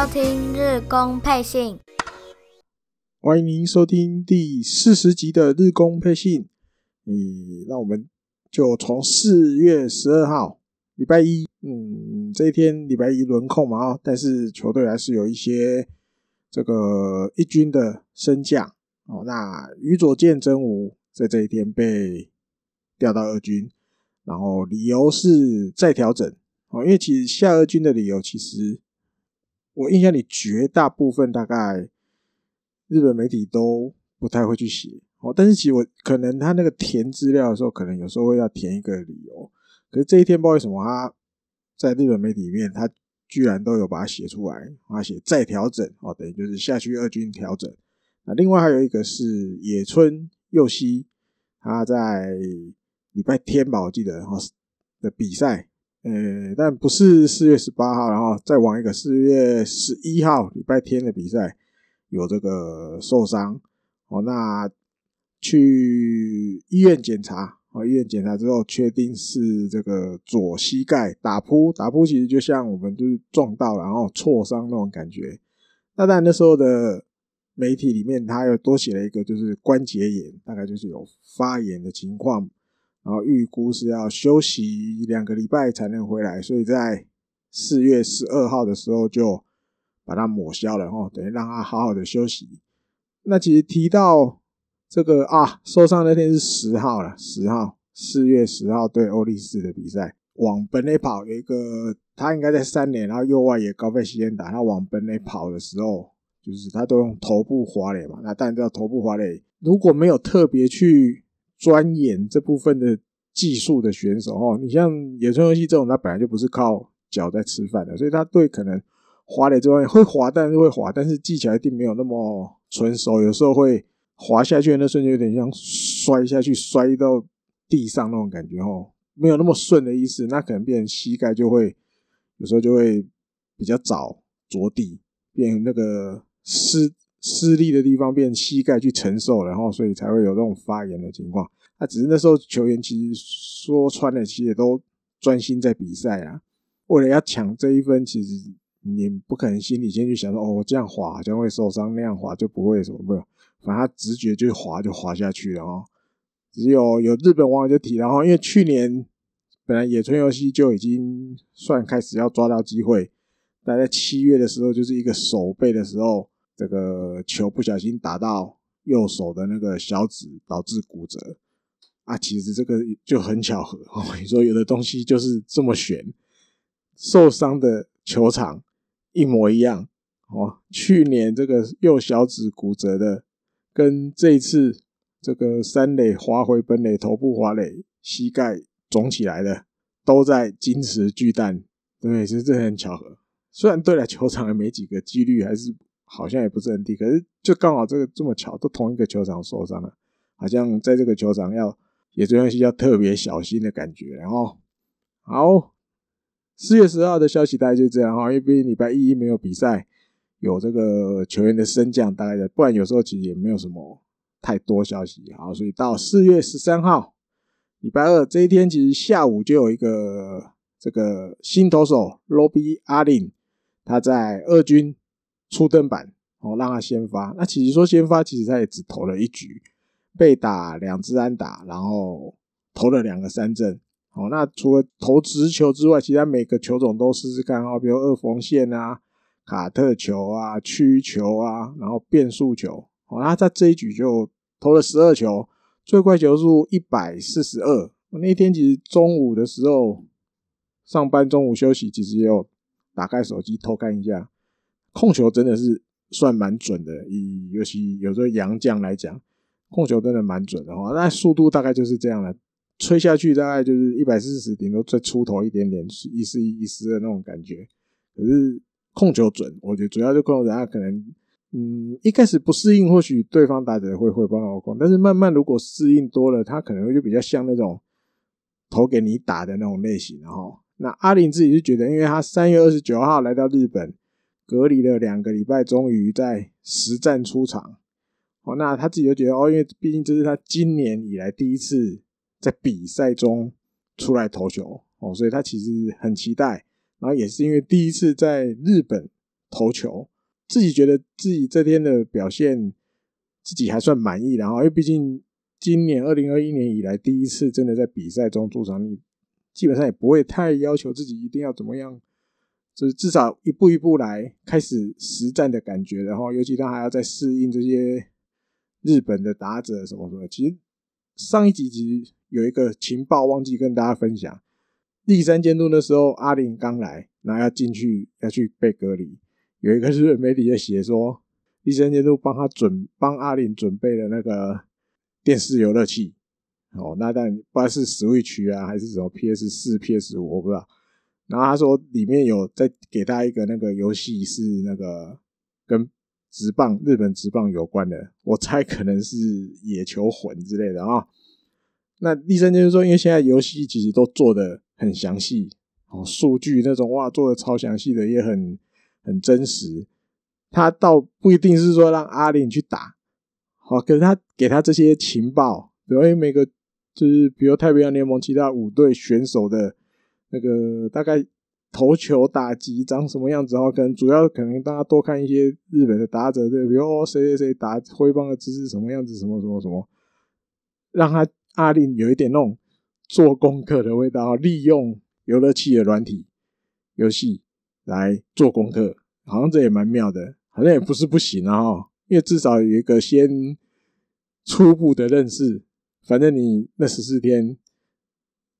收听日工配信，欢迎您收听第四十集的日工配信。嗯，那我们就从四月十二号礼拜一，嗯，这一天礼拜一轮空嘛，但是球队还是有一些这个一军的升降哦。那宇佐见真吾在这一天被调到二军，然后理由是再调整哦，因为其实下二军的理由其实。我印象里绝大部分大概日本媒体都不太会去写哦，但是其实我可能他那个填资料的时候，可能有时候会要填一个理由。可是这一天不知道为什么他在日本媒体里面，他居然都有把它写出来，他写再调整哦，等于就是下去二军调整。那另外还有一个是野村佑希，他在礼拜天吧，我记得哦的比赛。呃，但不是四月十八号，然后再往一个四月十一号礼拜天的比赛有这个受伤哦，那去医院检查哦，医院检查之后确定是这个左膝盖打扑，打扑其实就像我们就是撞到然后挫伤那种感觉。那当然那时候的媒体里面他又多写了一个就是关节炎，大概就是有发炎的情况。然后预估是要休息两个礼拜才能回来，所以在四月十二号的时候就把它抹消了，哦，等于让他好好的休息。那其实提到这个啊，受伤那天是十号了，十号，四月十号对欧力士的比赛，往本垒跑有一个，他应该在三垒，然后右外野高飞西恩打，他往本垒跑的时候，就是他都用头部滑垒嘛，那当然知道头部滑垒如果没有特别去。钻研这部分的技术的选手哦，你像野村游戏这种，他本来就不是靠脚在吃饭的，所以他对可能滑垒这方面会滑，但是会滑，但是技巧一定没有那么纯熟，有时候会滑下去的那瞬间有点像摔下去摔到地上那种感觉哦，没有那么顺的意思，那可能变成膝盖就会有时候就会比较早着地，变成那个湿。施力的地方变膝盖去承受，然后所以才会有这种发炎的情况。那只是那时候球员其实说穿了，其实也都专心在比赛啊。为了要抢这一分，其实你不可能心里先去想说，哦，我这样滑好像会受伤，那样滑就不会什么没有。反正他直觉就滑就滑下去了哦。只有有日本网友就提，然后因为去年本来野村游戏就已经算开始要抓到机会，但在七月的时候就是一个守备的时候。这个球不小心打到右手的那个小指，导致骨折啊！其实这个就很巧合哦。你说有的东西就是这么悬，受伤的球场一模一样哦。去年这个右小指骨折的，跟这一次这个三垒滑回本垒头部滑垒，膝盖肿起来的，都在金池巨蛋。对，其实这很巧合。虽然对了，球场也没几个几率，还是。好像也不是很低，可是就刚好这个这么巧，都同一个球场受伤了，好像在这个球场要也这东西要特别小心的感觉。然后，好，四月十号的消息大概就这样哈，因为毕竟礼拜一没有比赛，有这个球员的升降，大概的，不然有时候其实也没有什么太多消息。好，所以到四月十三号礼拜二这一天，其实下午就有一个这个新投手罗比阿林，他在二军。初登板哦，让他先发。那其实说先发，其实他也只投了一局，被打两支安打，然后投了两个三振。哦，那除了投直球之外，其他每个球种都试试看哦，比如二缝线啊、卡特球啊、曲球啊，然后变速球。哦，那在这一局就投了十二球，最快球速一百四十二。那天其实中午的时候上班，中午休息，其实也有打开手机偷看一下。控球真的是算蛮准的，以尤其有时候洋将来讲，控球真的蛮准的哈。那速度大概就是这样了，吹下去大概就是一百四十，顶多再出头一点点，一四一、一四二那种感觉。可是控球准，我觉得主要就控球准，他可能嗯一开始不适应，或许对方打者会会帮我控，但是慢慢如果适应多了，他可能会就比较像那种投给你打的那种类型。然后那阿林自己就觉得，因为他三月二十九号来到日本。隔离了两个礼拜，终于在实战出场。哦，那他自己就觉得哦，因为毕竟这是他今年以来第一次在比赛中出来投球哦，所以他其实很期待。然后也是因为第一次在日本投球，自己觉得自己这天的表现自己还算满意，然后因为毕竟今年二零二一年以来第一次真的在比赛中出场，你基本上也不会太要求自己一定要怎么样，就是至少一步一步来开始实战的感觉，然后尤其他还要再适应这些日本的打者什么什么。其实上一集其实有一个情报忘记跟大家分享。第三监督的时候，阿林刚来，然后要进去要去被隔离。有一个日本媒体在写说，第三监督帮他准帮阿林准备了那个电视游乐器。哦，那但不知道是 Switch 啊，还是什么 PS 四、PS 五，我不知道。然后他说里面有再给他一个那个游戏是那个跟职棒日本职棒有关的，我猜可能是野球魂之类的啊、哦。那第三监督说，因为现在游戏其实都做的。很详细哦，数据那种哇，做的超详细的，也很很真实。他倒不一定是说让阿林去打，好，可是他给他这些情报，比如每个就是比如太平洋联盟其他五队选手的那个大概投球打击长什么样子，然后可能主要可能大家多看一些日本的打者，对，比如谁谁谁打挥棒的姿势什么样子，什么什么什么，让他阿令有一点那种。做功课的味道，利用游乐器的软体游戏来做功课，好像这也蛮妙的，好像也不是不行啊，因为至少有一个先初步的认识。反正你那十四天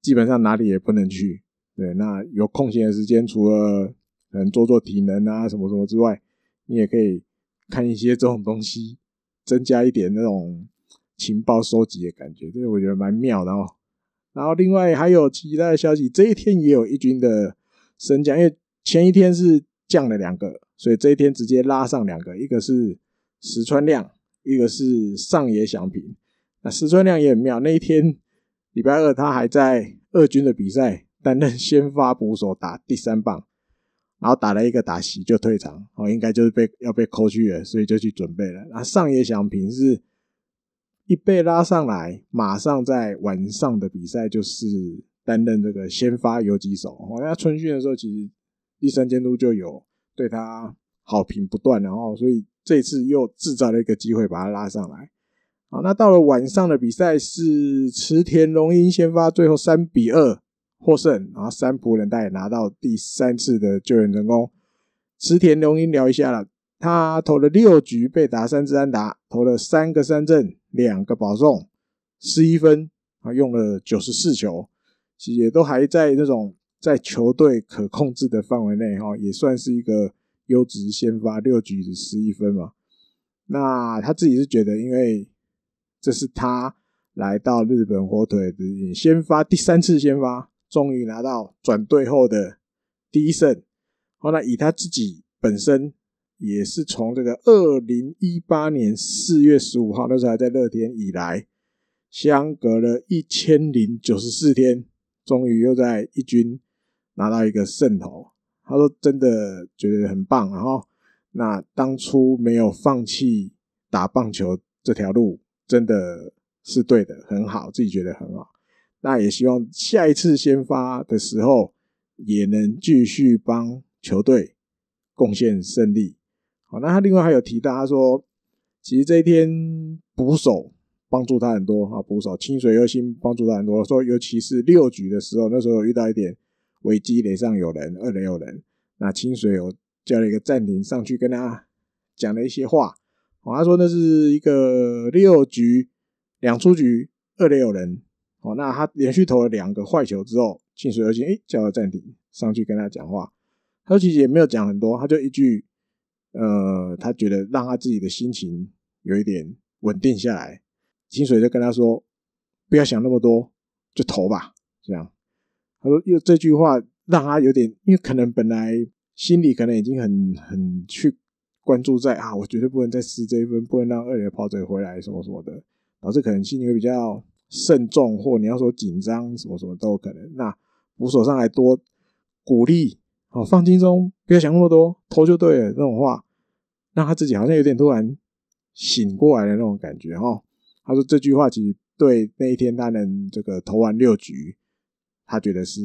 基本上哪里也不能去，对，那有空闲的时间，除了可能做做体能啊什么什么之外，你也可以看一些这种东西，增加一点那种情报收集的感觉，这个我觉得蛮妙的哦。然后另外还有其他的消息，这一天也有一军的升降，因为前一天是降了两个，所以这一天直接拉上两个，一个是石川亮，一个是上野响平。那石川亮也很妙，那一天礼拜二他还在二军的比赛担任先发捕手打第三棒，然后打了一个打席就退场，哦，应该就是被要被扣去了，所以就去准备了。那上野祥平是。一被拉上来，马上在晚上的比赛就是担任这个先发游击手。哦，那春训的时候，其实第三监督就有对他好评不断，然后所以这次又制造了一个机会把他拉上来。好，那到了晚上的比赛是池田龙英先发，最后三比二获胜，然后三浦人大也拿到第三次的救援成功。池田龙英聊一下了，他投了六局被打三支安打，投了三个三振。两个保送，十一分啊，用了九十四球，其实也都还在那种在球队可控制的范围内哈，也算是一个优质先发，六局的十一分嘛。那他自己是觉得，因为这是他来到日本火腿的先发第三次先发，终于拿到转队后的第一胜。后来以他自己本身。也是从这个二零一八年四月十五号那时候还在乐天以来，相隔了一千零九十四天，终于又在一军拿到一个胜投。他说真的觉得很棒，然后那当初没有放弃打棒球这条路，真的是对的，很好，自己觉得很好。那也希望下一次先发的时候，也能继续帮球队贡献胜利。好，那他另外还有提到，他说，其实这一天捕手帮助他很多啊，捕手清水优心帮助他很多。说尤其是六局的时候，那时候遇到一点危机，垒上有人，二垒有人，那清水有叫了一个暂停，上去跟他讲了一些话。好，他说那是一个六局两出局，二垒有人。好，那他连续投了两个坏球之后，清水优心诶叫了暂停，上去跟他讲话。他说其实也没有讲很多，他就一句。呃，他觉得让他自己的心情有一点稳定下来，清水就跟他说：“不要想那么多，就投吧。”这样，他说又这句话让他有点，因为可能本来心里可能已经很很去关注在啊，我绝对不能再失这一分，不能让二垒跑者回来什么什么的，导致可能心里会比较慎重，或你要说紧张什么什么都有可能。那捕手上来多鼓励。好，放轻松，不要想那么多，投就对了。那种话，让他自己好像有点突然醒过来的那种感觉哈。他说这句话其实对那一天他能这个投完六局，他觉得是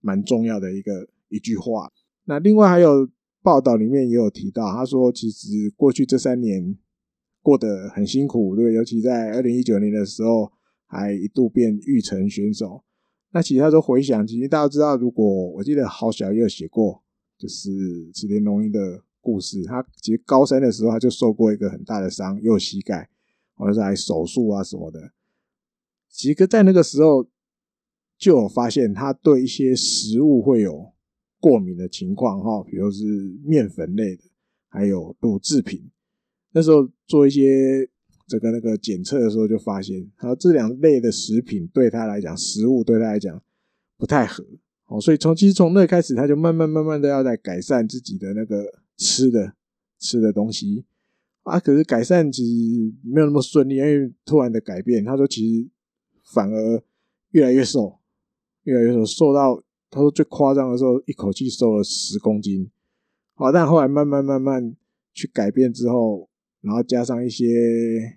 蛮重要的一个一句话。那另外还有报道里面也有提到，他说其实过去这三年过得很辛苦，对，尤其在二零一九年的时候，还一度变育成选手。那其实他说回想，其实大家知道，如果我记得好小也有写过，就是池田龙一的故事。他其实高三的时候他就受过一个很大的伤，右膝盖，或者是还手术啊什么的。其实，在那个时候就有发现他对一些食物会有过敏的情况哈，比如是面粉类的，还有乳制品。那时候做一些。这个那个检测的时候就发现，他说这两类的食品对他来讲，食物对他来讲不太合哦，所以从其实从那开始，他就慢慢慢慢的要在改善自己的那个吃的吃的东西啊。可是改善其实没有那么顺利，因为突然的改变，他说其实反而越来越瘦，越来越瘦，瘦到他说最夸张的时候，一口气瘦了十公斤。好，但后来慢慢慢慢去改变之后。然后加上一些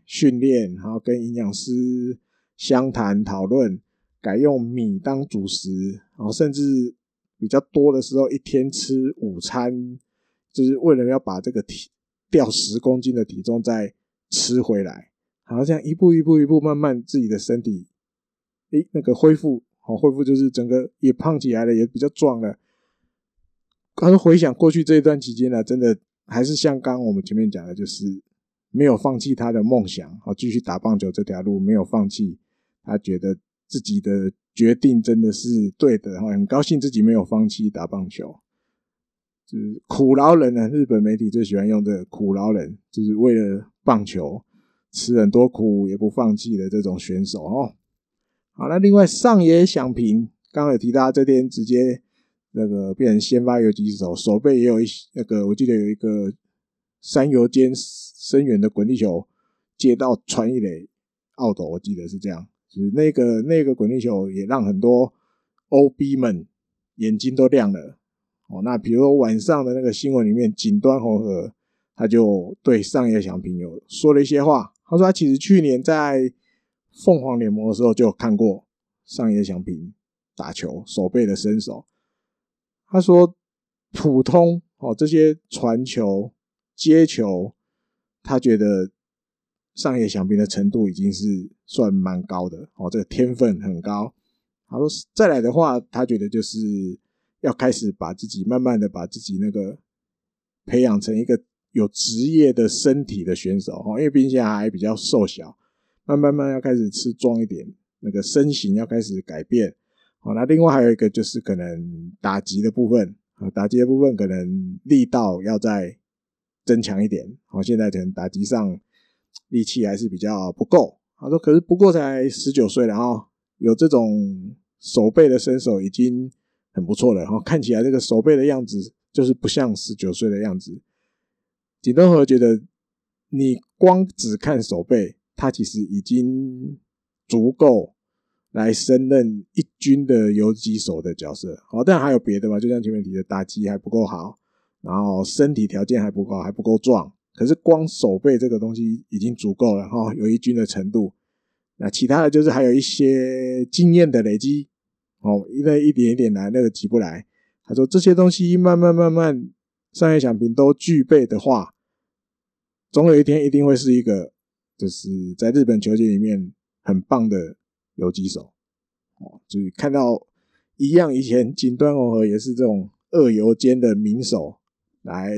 训练，然后跟营养师相谈讨论，改用米当主食，然后甚至比较多的时候，一天吃午餐，就是为了要把这个体掉十公斤的体重再吃回来。然后这样一步一步一步，慢慢自己的身体，诶，那个恢复，好恢复就是整个也胖起来了，也比较壮了。他说回想过去这一段期间呢，真的还是像刚我们前面讲的，就是。没有放弃他的梦想，好继续打棒球这条路，没有放弃。他觉得自己的决定真的是对的，哈，很高兴自己没有放弃打棒球。就是苦劳人呢，日本媒体最喜欢用的苦劳人，就是为了棒球吃很多苦也不放弃的这种选手哦。好，那另外上野响平刚刚有提到，这天直接那个变成先发游击手，手背也有一那个，我记得有一个三游间。深远的滚地球接到传一垒奥斗，我记得是这样，就是那个那个滚地球也让很多 OB 们眼睛都亮了哦。那比如说晚上的那个新闻里面，锦端红和他就对上野祥平有说了一些话。他说他其实去年在凤凰联盟的时候就有看过上野祥平打球守备的身手。他说普通哦这些传球接球。他觉得上野响平的程度已经是算蛮高的哦，这个天分很高。他说再来的话，他觉得就是要开始把自己慢慢的把自己那个培养成一个有职业的身体的选手哦，因为毕竟还比较瘦小，慢慢慢要开始吃壮一点，那个身形要开始改变。好，那另外还有一个就是可能打击的部分啊，打击的部分可能力道要在。增强一点，好，现在可能打击上力气还是比较不够。他说，可是不过才十九岁了哈，有这种守备的身手已经很不错了。哈，看起来这个守备的样子就是不像十九岁的样子。井端和觉得，你光只看守备，他其实已经足够来胜任一军的游击手的角色。好，但还有别的嘛？就像前面提的，打击还不够好。然后身体条件还不够，还不够壮，可是光手背这个东西已经足够了哈，有一军的程度。那其他的就是还有一些经验的累积哦，因为一点一点来，那个急不来。他说这些东西慢慢慢慢，上野响平都具备的话，总有一天一定会是一个，就是在日本球界里面很棒的游击手哦。就是看到一样，以前 锦端弘和也是这种二游间的名手。来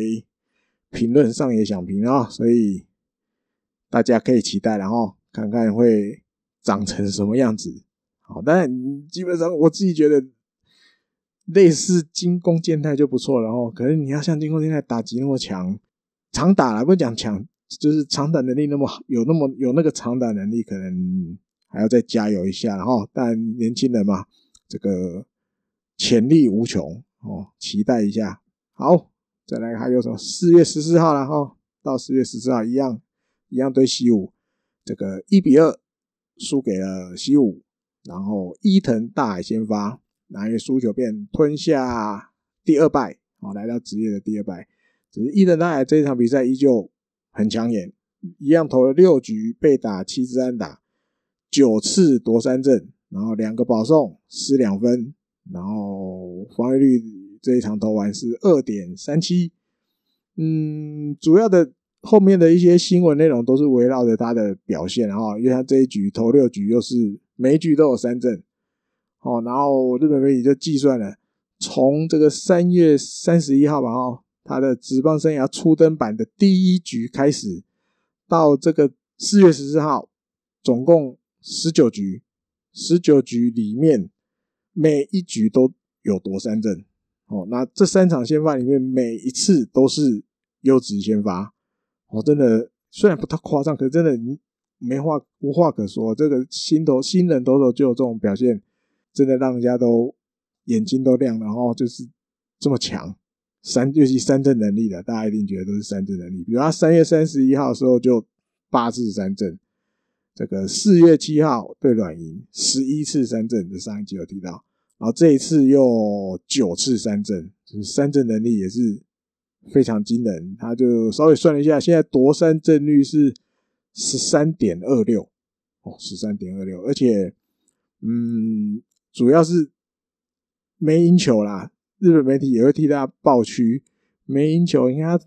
评论上野响平啊，所以大家可以期待，然后看看会长成什么样子。好，但基本上我自己觉得类似金宫健太就不错了哦。可是你要像金宫健太打击那么强，长打来不讲强，就是长打能力那么好，有那么有那个长打能力，可能还要再加油一下。然后，但年轻人嘛，这个潜力无穷哦，期待一下。好。再来还有什么？四月十四号了哈，到四月十四号一样一样对西武，这个一比二输给了西武，然后伊藤大海先发，然后输球便吞下第二败，哦，来到职业的第二败。只是伊藤大海这一场比赛依旧很抢眼，一样投了六局被打七支安打，九次夺三振，然后两个保送失两分，然后防御率。这一场投完是二点三七，嗯，主要的后面的一些新闻内容都是围绕着他的表现，然后因为他这一局投六局又是每一局都有三振，哦，然后日本媒体就计算了，从这个三月三十一号吧，哦，他的职棒生涯初登板的第一局开始，到这个四月十四号，总共十九局，十九局里面每一局都有夺三振。哦，那这三场先发里面，每一次都是优质先发，哦，真的虽然不太夸张，可是真的你没话无话可说。这个新投新人投手就有这种表现，真的让人家都眼睛都亮。然后就是这么强，三尤其三振能力的，大家一定觉得都是三振能力。比如他三月三十一号的时候就八次三振，这个四月七号对软银十一次三振，这上一集有提到。然后这一次又九次三振，就是三振能力也是非常惊人。他就稍微算了一下，现在夺三振率是十三点二六哦，十三点二六，而且嗯，主要是没赢球啦。日本媒体也会替他抱屈，没赢球，你看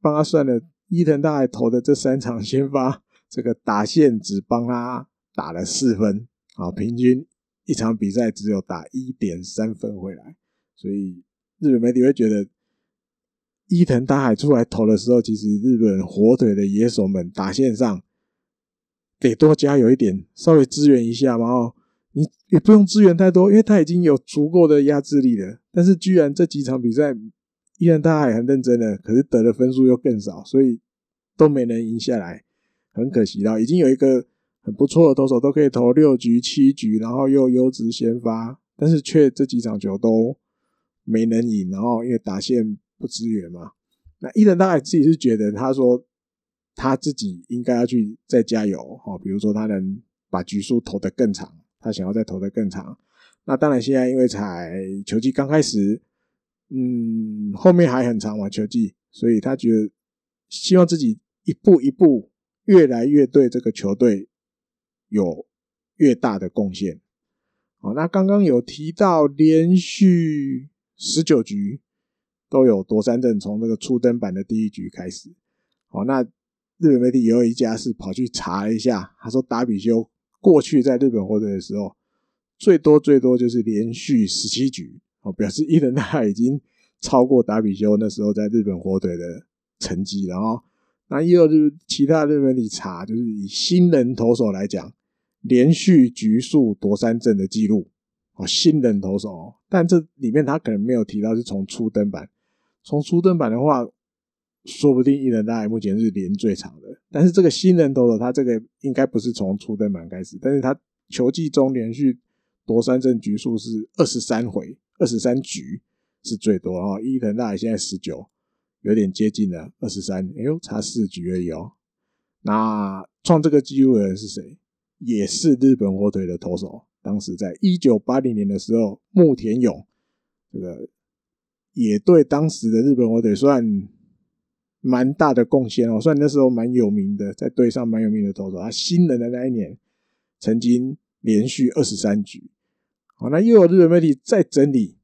帮他算了，伊藤大海投的这三场先发，这个打线只帮他打了四分啊，平均。一场比赛只有打一点三分回来，所以日本媒体会觉得伊藤大海出来投的时候，其实日本火腿的野手们打线上得多加油一点，稍微支援一下嘛。哦，你也不用支援太多，因为他已经有足够的压制力了。但是居然这几场比赛伊藤大海很认真的，可是得的分数又更少，所以都没能赢下来，很可惜了。已经有一个。很不错的投手都可以投六局七局，然后又优质先发，但是却这几场球都没能赢，然后因为打线不支援嘛。那伊藤大概自己是觉得，他说他自己应该要去再加油哦，比如说他能把局数投得更长，他想要再投得更长。那当然现在因为才球季刚开始，嗯，后面还很长嘛球季，所以他觉得希望自己一步一步越来越对这个球队。有越大的贡献，好，那刚刚有提到连续十九局都有夺三振，从这个初登板的第一局开始，好，那日本媒体也有一家是跑去查了一下，他说达比修过去在日本火腿的时候，最多最多就是连续十七局，哦，表示伊藤大海已经超过达比修那时候在日本火腿的成绩了哦。那也有就是其他日本媒体查，就是以新人投手来讲。连续局数夺三振的记录哦，新人投手，哦但这里面他可能没有提到是从初登板。从初登板的话，说不定伊藤大海目前是连最长的。但是这个新人投手，他这个应该不是从初登板开始，但是他球季中连续夺三振局数是二十三回，二十三局是最多哦。伊藤大海现在十九，有点接近了二十三，哎呦，差四局而已哦。那创这个记录的人是谁？也是日本火腿的投手，当时在一九八零年的时候，牧田勇这个也对当时的日本火腿算蛮大的贡献哦，算那时候蛮有名的，在队上蛮有名的投手。他新人的那一年，曾经连续二十三局。好，那又有日本媒体在整理，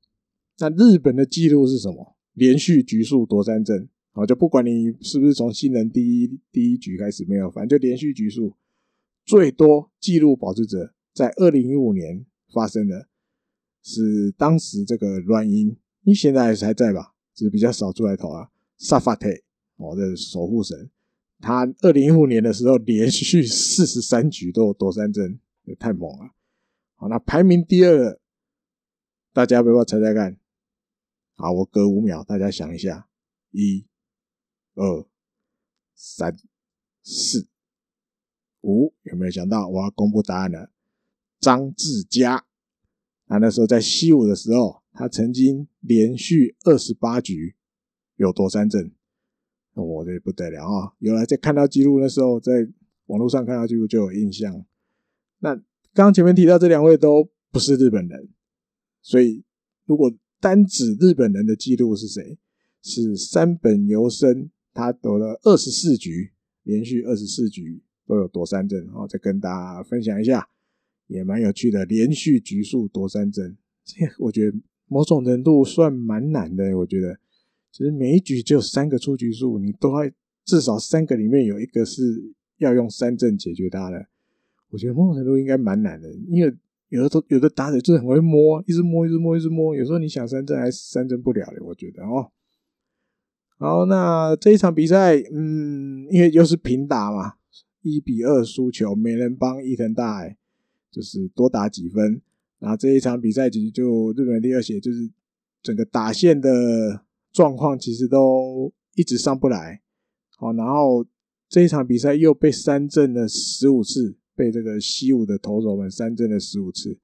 那日本的记录是什么？连续局数夺三振。好，就不管你是不是从新人第一第一局开始没有，反正就连续局数。最多纪录保持者在二零一五年发生的，是当时这个软银，你现在还在吧？只是比较少出来投啊。萨法特，我的守护神，他二零一五年的时候连续四十三局都有夺三振，也太猛了。好，那排名第二，大家要不要猜猜看？好，我隔五秒，大家想一下，一、二、三、四。五有没有想到？我要公布答案了。张志佳，他那时候在西武的时候，他曾经连续二十八局有夺三振，我这不得了啊！原来在看到记录那时候，在网络上看到记录就有印象。那刚前面提到这两位都不是日本人，所以如果单指日本人的记录是谁？是山本由伸，他得了二十四局，连续二十四局。都有夺三振，哦，再跟大家分享一下，也蛮有趣的。连续局数夺三振，这我觉得某种程度算蛮难的。我觉得，其实每一局只有三个出局数，你都要至少三个里面有一个是要用三振解决它的。我觉得某种程度应该蛮难的，因为有的都有的打者就是很会摸，一直摸，一直摸，一直摸，有时候你想三振还三振不了的。我觉得哦。好，那这一场比赛，嗯，因为又是平打嘛，一比二输球，没人帮伊藤大海，就是多打几分。然后这一场比赛其实就日本第二血，就是整个打线的状况其实都一直上不来。好，然后这一场比赛又被三振了十五次，被这个西武的投手们三振了十五次，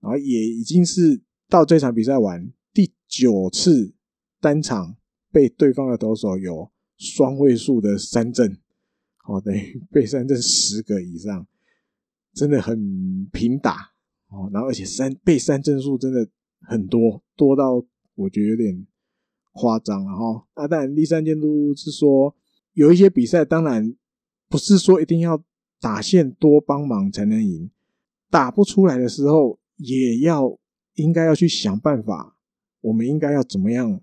然后也已经是到这场比赛完第九次单场。被对方的投手有双位数的三振，哦，等于 被三振十个以上，真的很平打哦。然后而且三被三振数真的很多，多到我觉得有点夸张了哈。啊，当然第三监督是说，有一些比赛当然不是说一定要打线多帮忙才能赢，打不出来的时候也要应该要去想办法，我们应该要怎么样？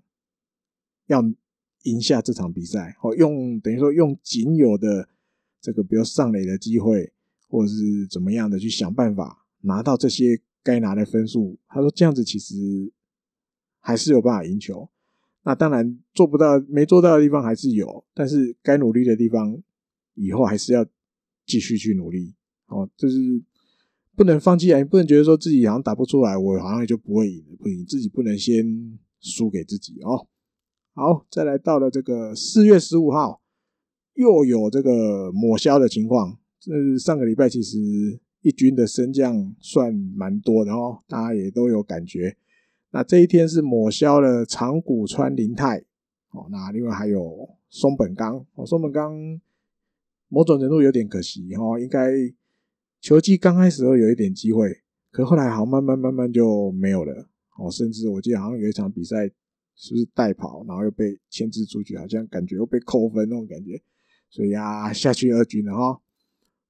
要赢下这场比赛，哦，用等于说用仅有的这个，比如上垒的机会，或者是怎么样的去想办法拿到这些该拿的分数。他说这样子其实还是有办法赢球。那当然做不到，没做到的地方还是有，但是该努力的地方以后还是要继续去努力。哦，就是不能放弃啊！你不能觉得说自己好像打不出来，我好像就不会赢，不赢自己不能先输给自己哦。好，再来到了这个四月十五号，又有这个抹消的情况。这上个礼拜其实一军的升降算蛮多的哦，大家也都有感觉。那这一天是抹消了长谷川林太，哦，那另外还有松本刚，哦，松本刚某种程度有点可惜哦，应该球季刚开始时候有一点机会，可后来好像慢慢慢慢就没有了。哦，甚至我记得好像有一场比赛。是不是代跑，然后又被牵制出去，好像感觉又被扣分那种感觉，所以呀，下去二军了哈。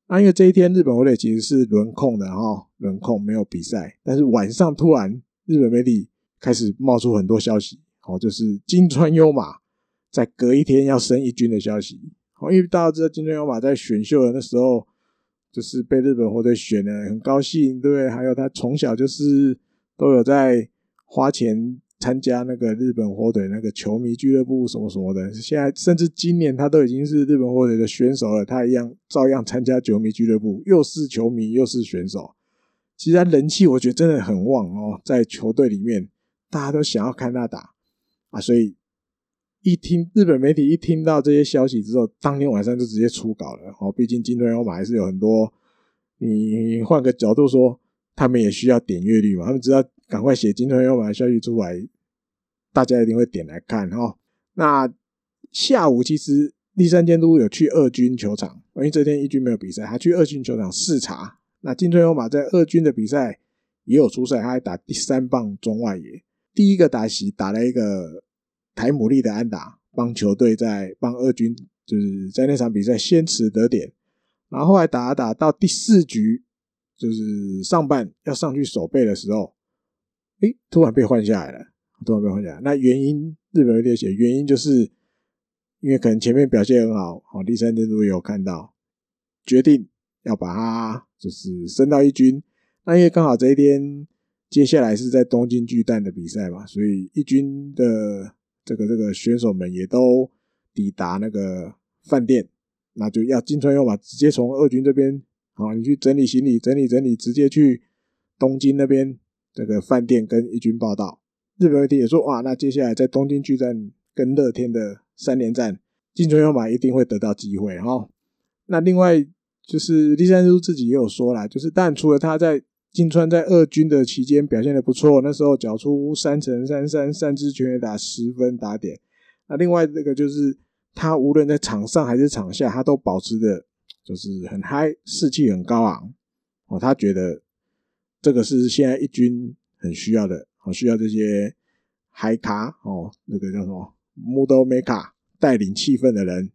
那因为这一天日本火腿其实是轮空的哈，轮空没有比赛，但是晚上突然日本媒体开始冒出很多消息，哦，就是金川优马在隔一天要升一军的消息。哦，因为大家知道金川优马在选秀的那时候就是被日本火腿选的，很高兴，对不对？还有他从小就是都有在花钱。参加那个日本火腿那个球迷俱乐部什么什么的，现在甚至今年他都已经是日本火腿的选手了，他一样照样参加球迷俱乐部，又是球迷又是选手。其实他人气我觉得真的很旺哦，在球队里面大家都想要看他打啊，所以一听日本媒体一听到这些消息之后，当天晚上就直接出稿了哦。毕竟金川优马还是有很多，你换个角度说，他们也需要点阅率嘛，他们知道。赶快写金川优马的消息出来，大家一定会点来看哈。那下午其实第三监督有去二军球场，因为这天一军没有比赛，他去二军球场视察。那金川优马在二军的比赛也有出赛，他还打第三棒中外野，第一个打席打了一个台姆利的安打，帮球队在帮二军就是在那场比赛先驰得点，然后后来打打到第四局，就是上半要上去守备的时候。哎，突然被换下来了，突然被换下。那原因日本有点写，原因就是因为可能前面表现很好，好，第三监督也有看到，决定要把它就是升到一军。那因为刚好这一天接下来是在东京巨蛋的比赛嘛，所以一军的这个这个选手们也都抵达那个饭店，那就要金川优马直接从二军这边，好，你去整理行李，整理整理，直接去东京那边。这个饭店跟一军报道，日本媒体也说，哇，那接下来在东京巨蛋跟乐天的三连战，金川优马一定会得到机会哈。那另外就是第三叔自己也有说啦，就是但除了他在金川在二军的期间表现的不错，那时候缴出三成三三三支全垒打十分打点。那另外这个就是他无论在场上还是场下，他都保持的就是很嗨，士气很高昂哦，他觉得。这个是现在一军很需要的，我需要这些嗨咖哦，那个叫什么木多美卡带领气氛的人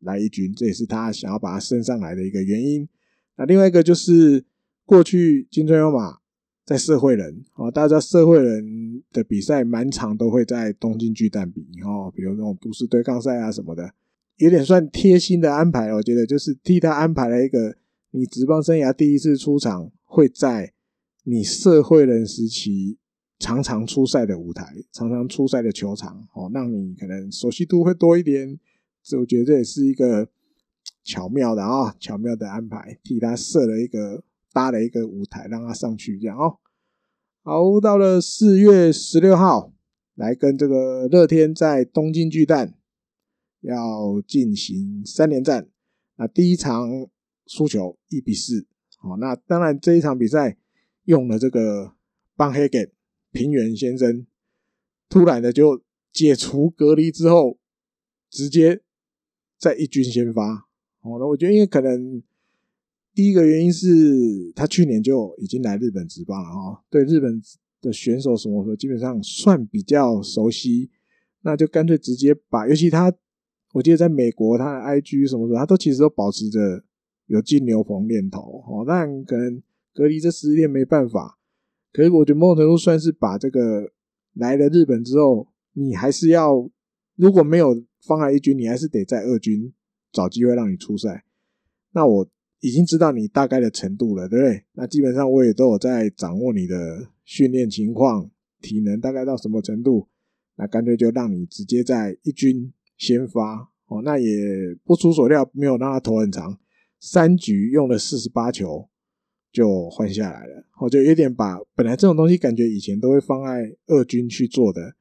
来一军，这也是他想要把他升上来的一个原因。那另外一个就是过去金川优马在社会人哦，大家社会人的比赛满场都会在东京巨蛋比哦，比如那种都市对抗赛啊什么的，有点算贴心的安排。我觉得就是替他安排了一个你职棒生涯第一次出场会在你社会人时期常常出赛的舞台，常常出赛的球场哦，让你可能熟悉度会多一点。这我觉得这也是一个巧妙的啊，巧妙的安排，替他设了一个。搭了一个舞台，让他上去这样哦。好，到了四月十六号，来跟这个乐天在东京巨蛋要进行三连战。那第一场输球一比四，好，那当然这一场比赛用了这个邦黑给平原先生，突然的就解除隔离之后，直接在一军先发。好，那我觉得因为可能。第一个原因是他去年就已经来日本职棒了哈，对日本的选手什么说，基本上算比较熟悉，那就干脆直接把，尤其他，我记得在美国他的 IG 什么什么，他都其实都保持着有进牛棚练投哦，但可能隔离这十天没办法，可是我觉得某种程度算是把这个来了日本之后，你还是要如果没有放在一军，你还是得在二军找机会让你出赛，那我。已经知道你大概的程度了，对不对？那基本上我也都有在掌握你的训练情况、体能大概到什么程度。那干脆就让你直接在一军先发哦。那也不出所料，没有让他投很长，三局用了四十八球就换下来了。我就有点把本来这种东西感觉以前都会放在二军去做的，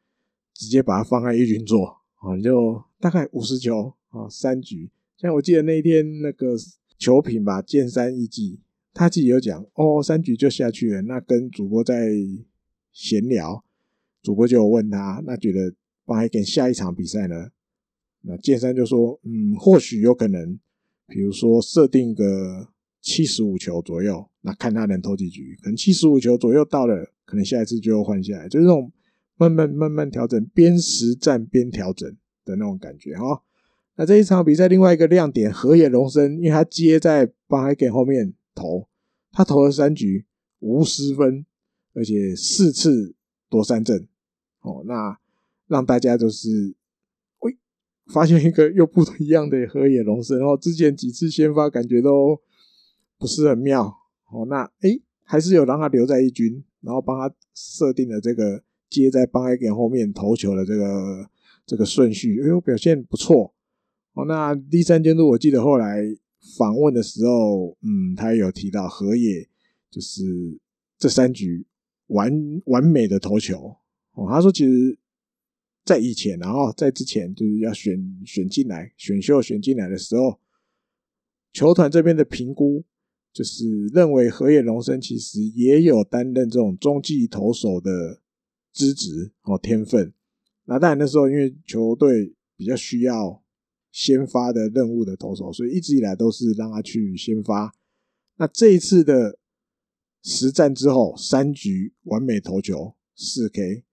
直接把它放在一军做啊。就大概五十球啊，三局。像我记得那一天那个。球品吧，剑山一季，他自己有讲哦，三局就下去了。那跟主播在闲聊，主播就有问他，那觉得帮他给下一场比赛呢？那剑山就说，嗯，或许有可能，比如说设定个七十五球左右，那看他能投几局，可能七十五球左右到了，可能下一次就换下来，就是这种慢慢慢慢调整，边实战边调整的那种感觉哈。那这一场比赛另外一个亮点，河野龙生，因为他接在邦海给后面投，他投了三局无失分，而且四次夺三振，哦，那让大家就是，喂，发现一个又不一样的河野龙生，然后之前几次先发感觉都不是很妙，哦，那诶还是有让他留在一军，然后帮他设定了这个接在邦海给后面投球的这个这个顺序，哎呦，表现不错。哦，那第三监督，我记得后来访问的时候，嗯，他也有提到河野，就是这三局完完美的投球。哦，他说其实，在以前，然后在之前就是要选选进来选秀选进来的时候，球团这边的评估就是认为河野龙生其实也有担任这种中继投手的资质哦天分。那当然那时候因为球队比较需要。先发的任务的投手，所以一直以来都是让他去先发。那这一次的实战之后，三局完美投球，四 K。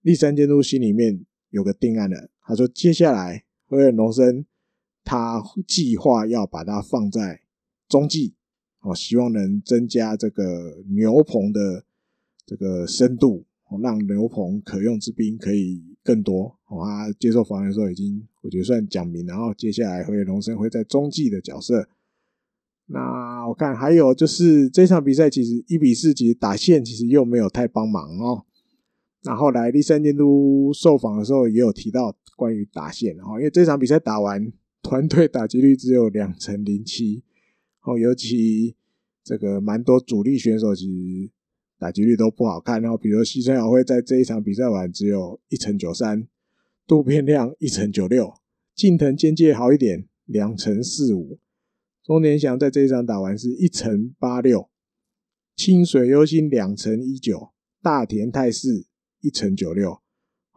立山监督心里面有个定案了，他说接下来河野龙生他计划要把它放在中继，哦，希望能增加这个牛棚的这个深度。哦让牛棚可用之兵可以更多。哦，他接受访问的时候已经，我觉得算讲明。然后接下来河野龙生会在中继的角色。那我看还有就是这场比赛其实一比四，其实打线其实又没有太帮忙哦。那后来第三监督受访的时候也有提到关于打线哦，因为这场比赛打完，团队打击率只有两成零七。哦，尤其这个蛮多主力选手其实。打击率都不好看，然后比如西村遥辉在这一场比赛完只有一成九三，渡边亮一成九六，近藤健介好一点，两成四五，中田翔在这一场打完是一成八六，清水优心两成一九，大田泰示一成九六，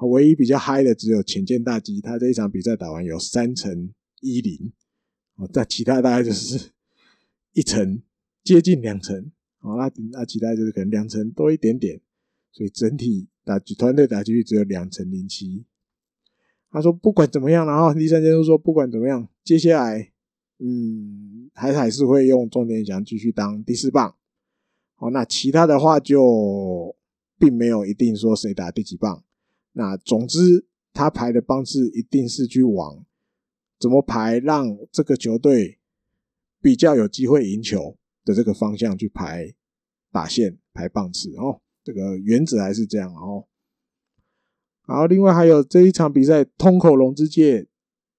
唯一比较嗨的只有浅见大吉，他这一场比赛打完有三成一零，哦，但其他大概就是一层接近两层。哦，那那其他就是可能两层多一点点，所以整体打团队打击率只有两层零七。他说不管怎么样，然后第三监督说不管怎么样，接下来嗯还还是会用重点奖继续当第四棒。好，那其他的话就并没有一定说谁打第几棒。那总之，他排的棒次一定是去往怎么排，让这个球队比较有机会赢球的这个方向去排打线、排棒次哦。这个原则还是这样哦。然后另外还有这一场比赛，通口龙之介，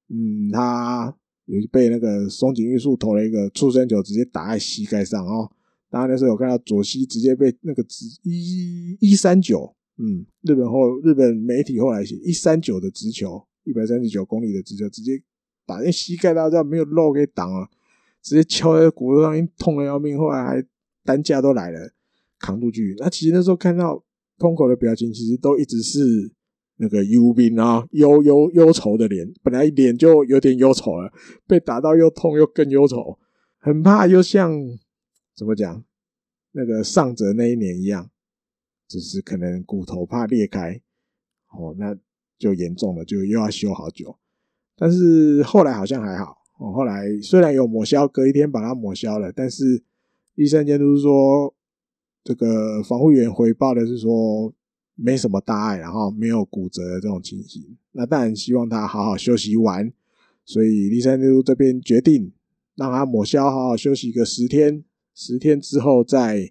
嗯，他有被那个松井裕树投了一个触身球，直接打在膝盖上哦。当然那时候有看到左膝直接被那个直一一三九，嗯，日本后日本媒体后来写一三九的直球，一百三十九公里的直球，直接打在膝盖，大家知道没有肉给挡啊，直接敲在骨头上，痛得要命。后来还担架都来了，扛出去。那其实那时候看到痛苦的表情，其实都一直是那个忧兵啊，忧忧忧愁的脸，本来脸就有点忧愁了，被打到又痛又更忧愁，很怕又像。怎么讲？那个上泽那一年一样，只是可能骨头怕裂开，哦，那就严重了，就又要修好久。但是后来好像还好，哦，后来虽然有抹消，隔一天把它抹消了，但是医生监督说，这个防护员回报的是说没什么大碍，然后没有骨折的这种情形。那当然希望他好好休息完，所以医生监督这边决定让他抹消，好好休息个十天。十天之后再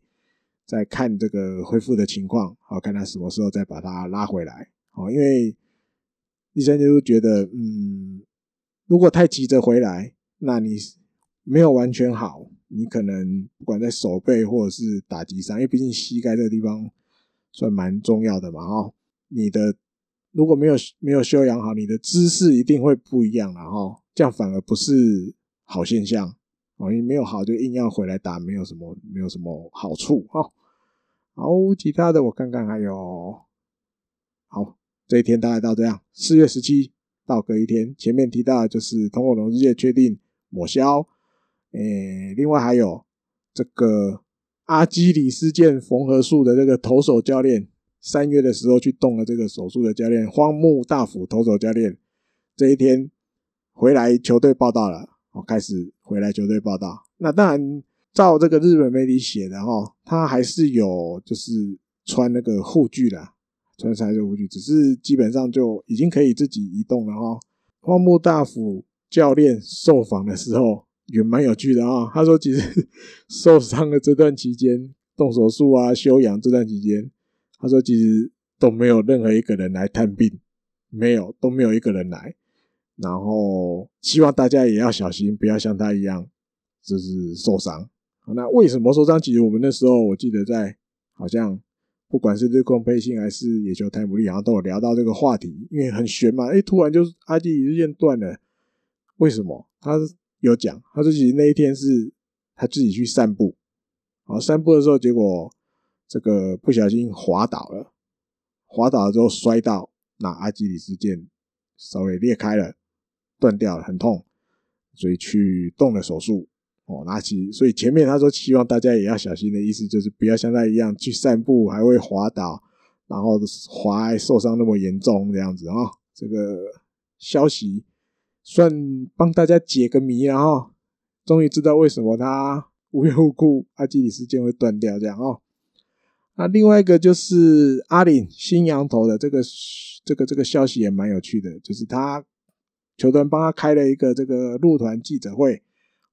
再看这个恢复的情况，好，看他什么时候再把他拉回来。好，因为医生就觉得，嗯，如果太急着回来，那你没有完全好，你可能不管在手背或者是打击上，因为毕竟膝盖这个地方算蛮重要的嘛，哈，你的如果没有没有休养好，你的姿势一定会不一样了，哈，这样反而不是好现象。哦，你没有好就硬要回来打，没有什么，没有什么好处哈。好，其他的我看看还有，好，这一天大概到这样。四月十七到隔一天，前面提到就是通口龙之介确定抹消，诶，另外还有这个阿基里斯腱缝合术的这个投手教练，三月的时候去动了这个手术的教练荒木大辅投手教练，这一天回来球队报到了。哦，开始回来球队报到。那当然，照这个日本媒体写的哈，他还是有就是穿那个护具的，穿彩色护具，只是基本上就已经可以自己移动了哈。荒木大辅教练受访的时候也蛮有趣的啊，他说其实 受伤的这段期间，动手术啊、休养这段期间，他说其实都没有任何一个人来探病，没有，都没有一个人来。然后希望大家也要小心，不要像他一样，就是受伤。那为什么受伤？其实我们那时候我记得在好像不管是日工配信还是野球泰姆利，好像都有聊到这个话题，因为很玄嘛。哎，突然就是阿基里斯腱断了，为什么？他有讲，他自己那一天是他自己去散步，好散步的时候，结果这个不小心滑倒了，滑倒了之后摔到，那阿基里斯腱稍微裂开了。断掉了，很痛，所以去动了手术。哦，拿起，所以前面他说希望大家也要小心的意思，就是不要像他一样去散步还会滑倒，然后滑受伤那么严重这样子啊、哦。这个消息算帮大家解个谜了哈，终于知道为什么他无缘无故阿基里斯腱会断掉这样哦。那另外一个就是阿林新羊头的这个这个这个消息也蛮有趣的，就是他。球团帮他开了一个这个入团记者会，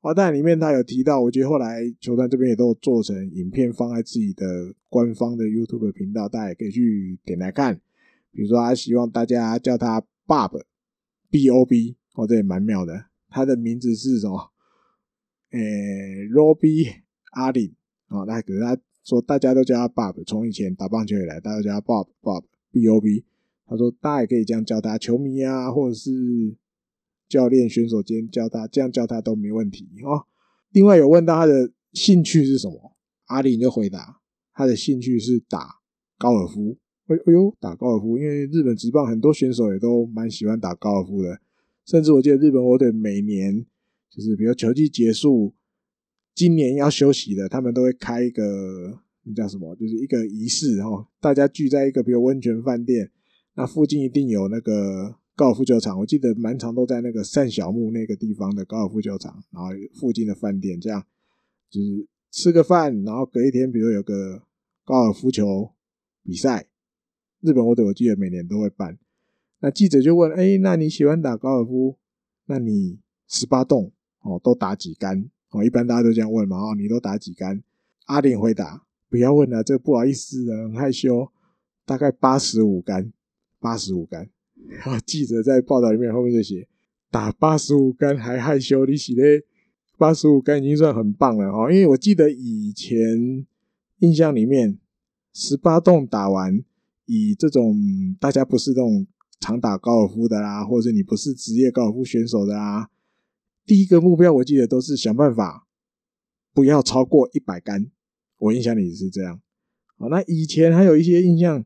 哦，但里面他有提到，我觉得后来球团这边也都做成影片放在自己的官方的 YouTube 频道，大家也可以去点来看。比如说，他希望大家叫他 Bob，B O B，哦，这也蛮妙的。他的名字是什么？诶，Robbie Allen，哦，那可是他说大家都叫他 Bob，从以前打棒球以来，大家都叫他 Bob，Bob，B O B。他说大家也可以这样叫他，球迷啊，或者是。教练、选手间叫他这样叫他都没问题哦。另外有问到他的兴趣是什么，阿林就回答他的兴趣是打高尔夫。哎哎呦，打高尔夫，因为日本职棒很多选手也都蛮喜欢打高尔夫的，甚至我记得日本火腿每年就是比如球季结束，今年要休息的，他们都会开一个那叫什么，就是一个仪式哈，大家聚在一个比如温泉饭店，那附近一定有那个。高尔夫球场，我记得蛮常都在那个善小木那个地方的高尔夫球场，然后附近的饭店，这样就是吃个饭，然后隔一天，比如有个高尔夫球比赛，日本火腿我记得每年都会办。那记者就问：“哎，那你喜欢打高尔夫？那你十八洞哦都打几杆？哦，一般大家都这样问嘛。哦，你都打几杆？”阿林回答：“不要问了，这不好意思的，很害羞。大概八十五杆，八十五杆。”然后记者在报道里面后面就写：“打八十五杆还害羞，你写的？八十五杆已经算很棒了哦。因为我记得以前印象里面，十八洞打完，以这种大家不是这种。常打高尔夫的啦，或者你不是职业高尔夫选手的啊，第一个目标我记得都是想办法不要超过一百杆。我印象里是这样。好，那以前还有一些印象，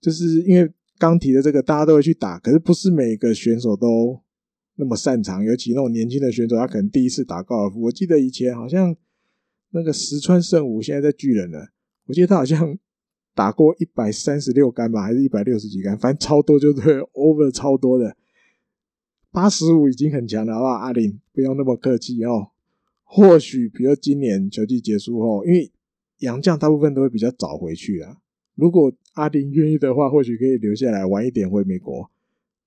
就是因为刚提的这个，大家都会去打，可是不是每个选手都那么擅长，尤其那种年轻的选手，他可能第一次打高尔夫。我记得以前好像那个石川圣武，现在在巨人了，我记得他好像。打过 一百三十六杆吧，还是一百六十几杆，反正超多就对，over 超多的。八十五已经很强了，好不好？阿林不用那么客气哦。或许，比如今年球季结束后，因为洋将大部分都会比较早回去啊。如果阿林愿意的话，或许可以留下来晚一点回美国，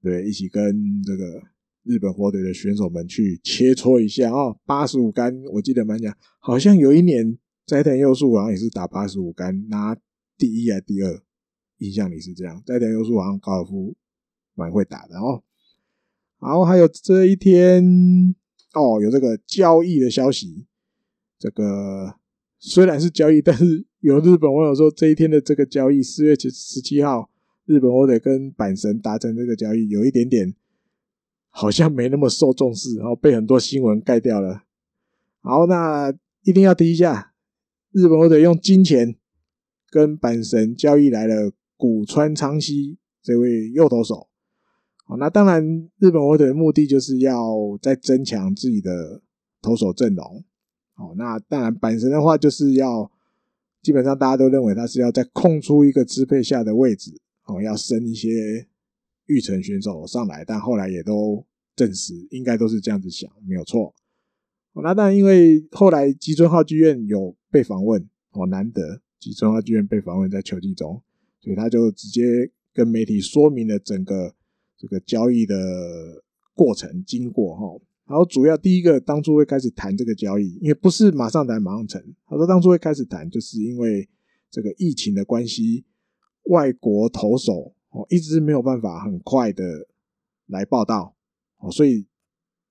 对，一起跟这个日本火腿的选手们去切磋一下哦。八十五杆，我记得蛮讲，好像有一年斋藤佑树好像也是打八十五杆拿。第一还第二，印象里是这样。斋藤佑树好像高尔夫蛮会打的哦。然后还有这一天哦，有这个交易的消息。这个虽然是交易，但是有日本网友说这一天的这个交易，四月十七号，日本火腿跟阪神达成这个交易，有一点点好像没那么受重视，然后被很多新闻盖掉了。好，那一定要提一下，日本火腿用金钱。跟阪神交易来了古川昌熙这位右投手，好，那当然日本火腿的目的就是要再增强自己的投手阵容，好，那当然阪神的话就是要基本上大家都认为他是要再空出一个支配下的位置，哦，要升一些育成选手上来，但后来也都证实应该都是这样子想，没有错。那当然因为后来吉村浩剧院有被访问，哦，难得。吉村浩剧院被访问在球季中，所以他就直接跟媒体说明了整个这个交易的过程经过哈。然后主要第一个当初会开始谈这个交易，因为不是马上谈马上成。他说当初会开始谈，就是因为这个疫情的关系，外国投手哦一直没有办法很快的来报道哦，所以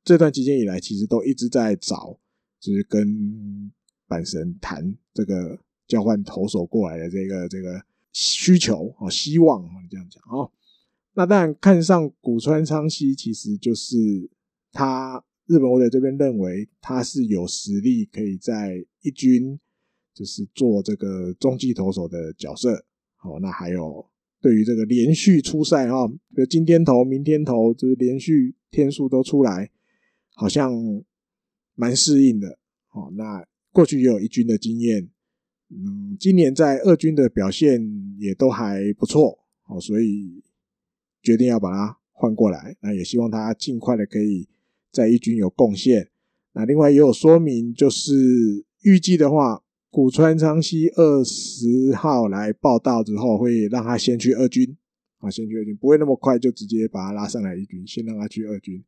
这段期间以来，其实都一直在找，就是跟阪神谈这个。交换投手过来的这个这个需求啊，希望，这样讲啊。那当然看上古川昌熙，其实就是他日本火腿这边认为他是有实力可以在一军就是做这个中继投手的角色。好，那还有对于这个连续出赛哈，比如今天投明天投，就是连续天数都出来，好像蛮适应的。好，那过去也有一军的经验。嗯，今年在二军的表现也都还不错，哦，所以决定要把它换过来。那也希望他尽快的可以在一军有贡献。那另外也有说明，就是预计的话，古川昌熙二十号来报到之后，会让他先去二军，啊，先去二军，不会那么快就直接把他拉上来一军，先让他去二军。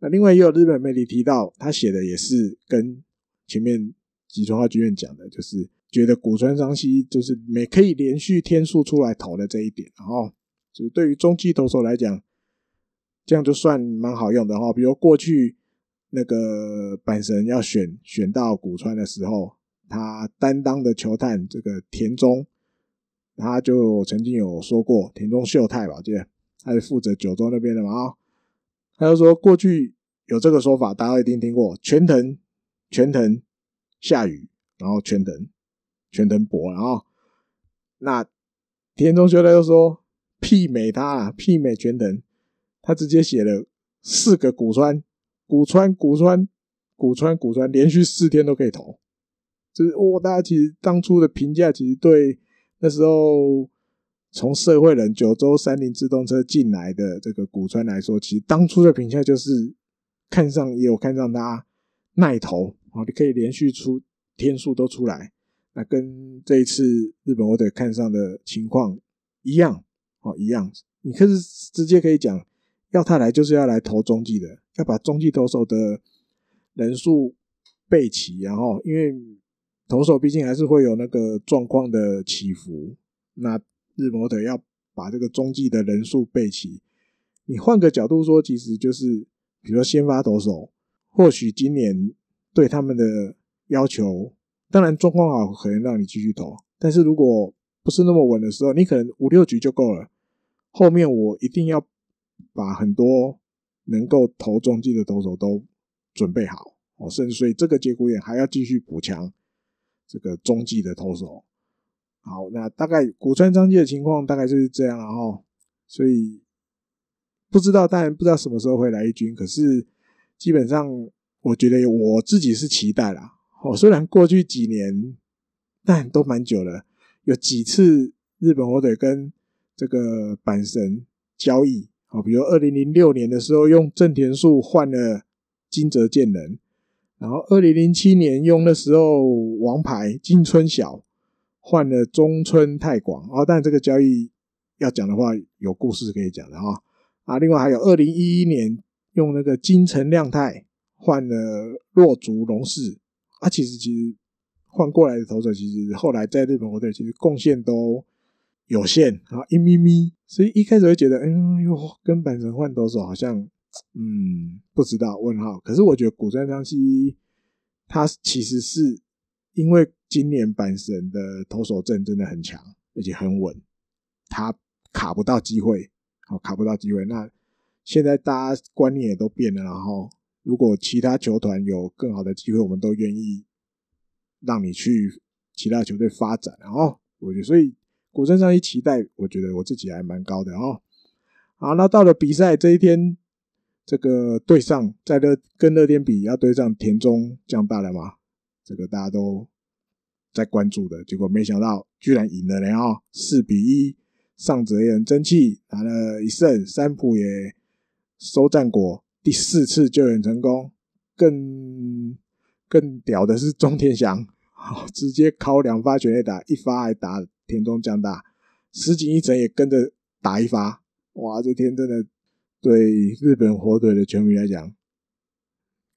那另外也有日本媒体提到，他写的也是跟前面吉川浩剧院讲的，就是。觉得古川昌熙就是每可以连续天数出来投的这一点，然后就是对于中继投手来讲，这样就算蛮好用的哈。比如过去那个阪神要选选到古川的时候，他担当的球探这个田中，他就曾经有说过田中秀太吧，对，他是负责九州那边的嘛啊，他就说过去有这个说法，大家一定听过，全藤全藤下雨，然后全藤。全藤博，然后那田中秀太又说媲美他，媲美全藤，他直接写了四个古川，古川古川古川古川，连续四天都可以投，就是哦，大家其实当初的评价，其实对那时候从社会人九州三菱自动车进来的这个古川来说，其实当初的评价就是看上也有看上他耐投啊，你可以连续出。天数都出来，那跟这一次日本火腿看上的情况一样哦，一样。你可是直接可以讲，要他来就是要来投中继的，要把中继投手的人数备齐，然后因为投手毕竟还是会有那个状况的起伏，那日本火腿要把这个中继的人数备齐。你换个角度说，其实就是比如说先发投手，或许今年对他们的要求，当然状况好可能让你继续投，但是如果不是那么稳的时候，你可能五六局就够了。后面我一定要把很多能够投中继的投手都准备好哦，甚至所以这个节骨眼还要继续补强这个中继的投手。好，那大概古川章介的情况大概就是这样了哈，所以。不知道，当然不知道什么时候会来一军。可是基本上，我觉得我自己是期待啦。哦，虽然过去几年，但都蛮久了，有几次日本火腿跟这个阪神交易。哦，比如二零零六年的时候用正田树换了金泽健人，然后二零零七年用那时候王牌金春小换了中村泰广。哦，但这个交易要讲的话，有故事可以讲的哈。啊，另外还有二零一一年用那个金城亮太换了若竹龙士，啊，其实其实换过来的投手，其实后来在日本国队其实贡献都有限啊，一咪咪，所以一开始会觉得，哎呦，跟阪神换投手好像，嗯，不知道问号。可是我觉得古川昌希他其实是因为今年阪神的投手阵真的很强，而且很稳，他卡不到机会。好，卡不到机会。那现在大家观念也都变了，然后如果其他球团有更好的机会，我们都愿意让你去其他球队发展。然后我觉得，所以古镇上一期待，我觉得我自己还蛮高的哦。好，那到了比赛这一天，这个对上在乐跟乐天比，要对上田中降大了吗？这个大家都在关注的，结果没想到居然赢了，然后四比一。上泽也很争气，拿了一胜，三浦也收战果，第四次救援成功。更更屌的是中田翔，直接敲两发全垒打，一发还打田中将大，石井一成也跟着打一发。哇，这天真的对日本火腿的球迷来讲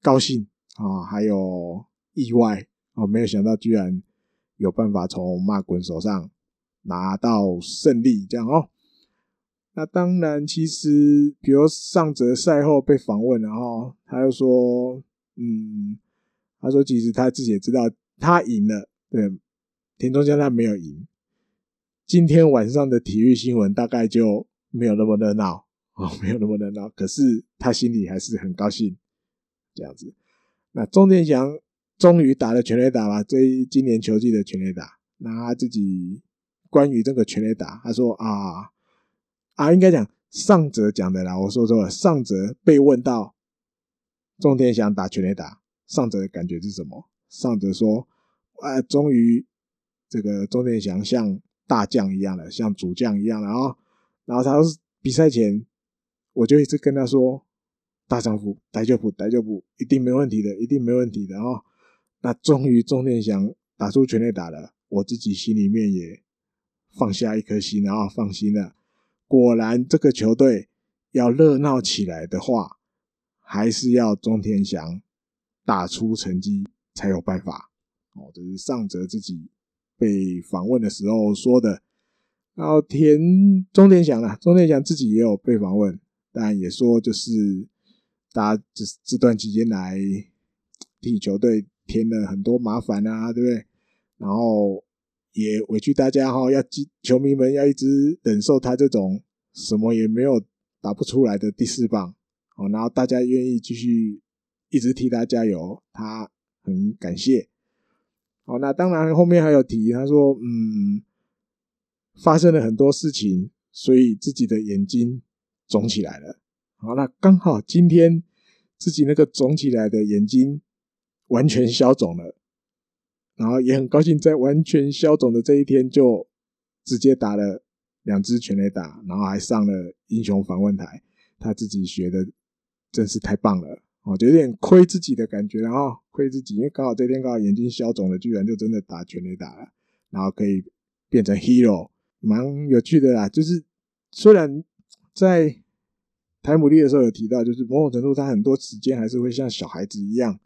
高兴啊，还有意外啊，没有想到居然有办法从马滚手上。拿到胜利，这样哦。那当然，其实比如上泽赛后被访问，然后他又说，嗯，他说其实他自己也知道他赢了，对，田中将大没有赢。今天晚上的体育新闻大概就没有那么热闹哦，没有那么热闹。可是他心里还是很高兴，这样子。那钟天祥终于打了全垒打吧，这今年球季的全垒打，那他自己。关于这个全垒打，他说啊啊，应该讲上泽讲的啦。我说错了，上泽被问到钟天祥打全垒打，上泽的感觉是什么？上泽说啊，终于这个钟天祥像大将一样的，像主将一样的啊。然后他说比赛前，我就一直跟他说，大丈夫，大丈夫，大丈夫，一定没问题的，一定没问题的啊。那终于中田祥打出全垒打了，我自己心里面也。放下一颗心，然后放心了。果然，这个球队要热闹起来的话，还是要中田祥打出成绩才有办法。哦，这是上泽自己被访问的时候说的。然后田中田翔啊，中田翔自己也有被访问，但也说就是大家这这段期间来替球队添了很多麻烦啊，对不对？然后。也委屈大家哈，要球迷们要一直忍受他这种什么也没有打不出来的第四棒哦，然后大家愿意继续一直替他加油，他很感谢。好，那当然后面还有提，他说嗯，发生了很多事情，所以自己的眼睛肿起来了。好，那刚好今天自己那个肿起来的眼睛完全消肿了。然后也很高兴，在完全消肿的这一天，就直接打了两支全垒打，然后还上了英雄访问台。他自己学的真是太棒了哦，就有点亏自己的感觉，然后亏自己，因为刚好这天刚好眼睛消肿了，居然就真的打全垒打了，然后可以变成 hero，蛮有趣的啦。就是虽然在台姆利的时候有提到，就是某种程度他很多时间还是会像小孩子一样，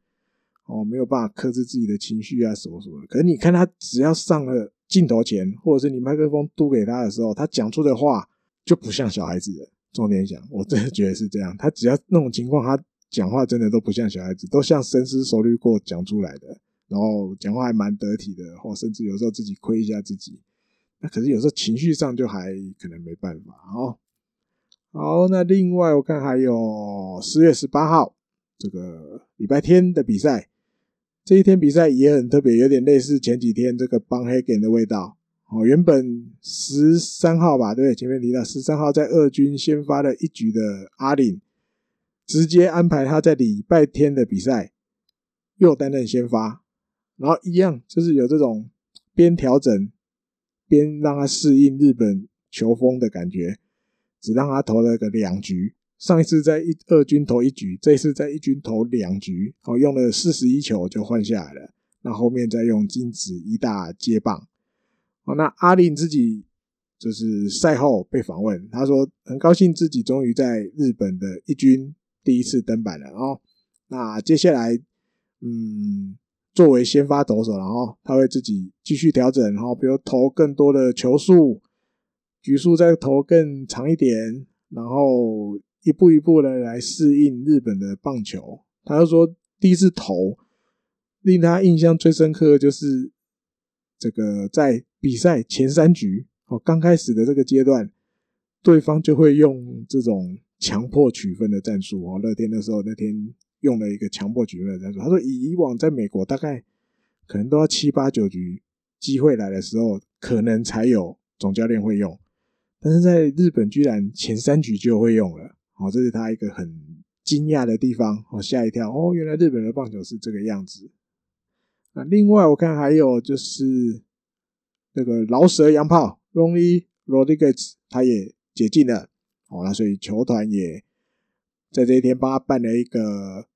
哦，没有办法克制自己的情绪啊什么什么。可是你看他只要上了镜头前，或者是你麦克风嘟给他的时候，他讲出的话就不像小孩子的。重点讲，我真的觉得是这样。他只要那种情况，他讲话真的都不像小孩子，都像深思熟虑过讲出来的。然后讲话还蛮得体的，或甚至有时候自己亏一下自己。那可是有时候情绪上就还可能没办法哦。好，那另外我看还有十月十八号这个礼拜天的比赛，这一天比赛也很特别，有点类似前几天这个帮黑根的味道。哦，原本十三号吧，对，前面提到十三号在二军先发了一局的阿林，直接安排他在礼拜天的比赛又担任先发，然后一样就是有这种边调整边让他适应日本球风的感觉，只让他投了个两局，上一次在一二军投一局，这一次在一军投两局，哦，用了四十一球就换下来了，那后面再用金子一大接棒。哦，那阿林自己就是赛后被访问，他说很高兴自己终于在日本的一军第一次登板了。哦，那接下来，嗯，作为先发投手，然后他会自己继续调整，然后比如投更多的球数，局数再投更长一点，然后一步一步的来适应日本的棒球。他就说第一次投，令他印象最深刻的就是这个在。比赛前三局哦，刚开始的这个阶段，对方就会用这种强迫取分的战术哦。乐天的时候，那天用了一个强迫取分的战术。他说，以以往在美国，大概可能都要七八九局机会来的时候，可能才有总教练会用。但是在日本，居然前三局就会用了哦，这是他一个很惊讶的地方哦，吓一跳哦，原来日本的棒球是这个样子。那另外我看还有就是。那个饶舌洋炮 Ronnie Rodriguez 他也解禁了，哦，那所以球团也在这一天帮他办了一个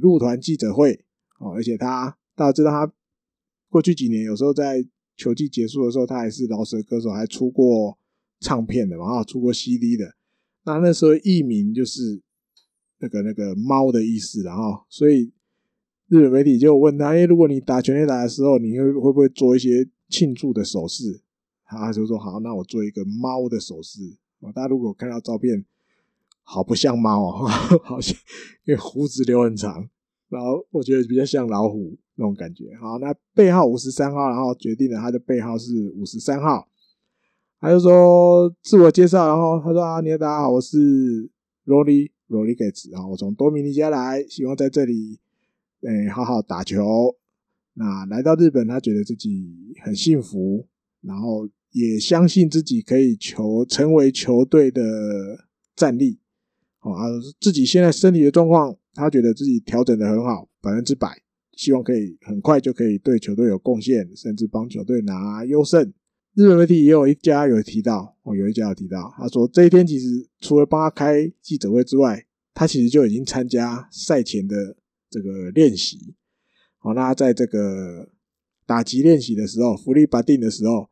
入团记者会，哦，而且他大家知道他过去几年有时候在球季结束的时候，他还是饶舌歌手，还出过唱片的嘛，啊，出过 CD 的，那那时候艺名就是那个那个猫的意思，然后所以日本媒体就问他，哎，如果你打全垒打的时候，你会会不会做一些？庆祝的手势，他就说好，那我做一个猫的手势。哦大家如果看到照片，好不像猫哦，好像因为胡子留很长，然后我觉得比较像老虎那种感觉。好，那背号五十三号，然后决定了他的背号是五十三号。他就说自我介绍，然后他说啊，你好，大家好，我是 Ronnie Rodriguez，然后我从多米尼加来，希望在这里，哎，好好打球。那来到日本，他觉得自己很幸福，然后也相信自己可以球成为球队的战力。啊，自己现在身体的状况，他觉得自己调整得很好，百分之百，希望可以很快就可以对球队有贡献，甚至帮球队拿优胜。日本媒体也有一家有提到，哦，有一家有提到，他说这一天其实除了帮他开记者会之外，他其实就已经参加赛前的这个练习。好，那在这个打击练习的时候，福利把定的时候，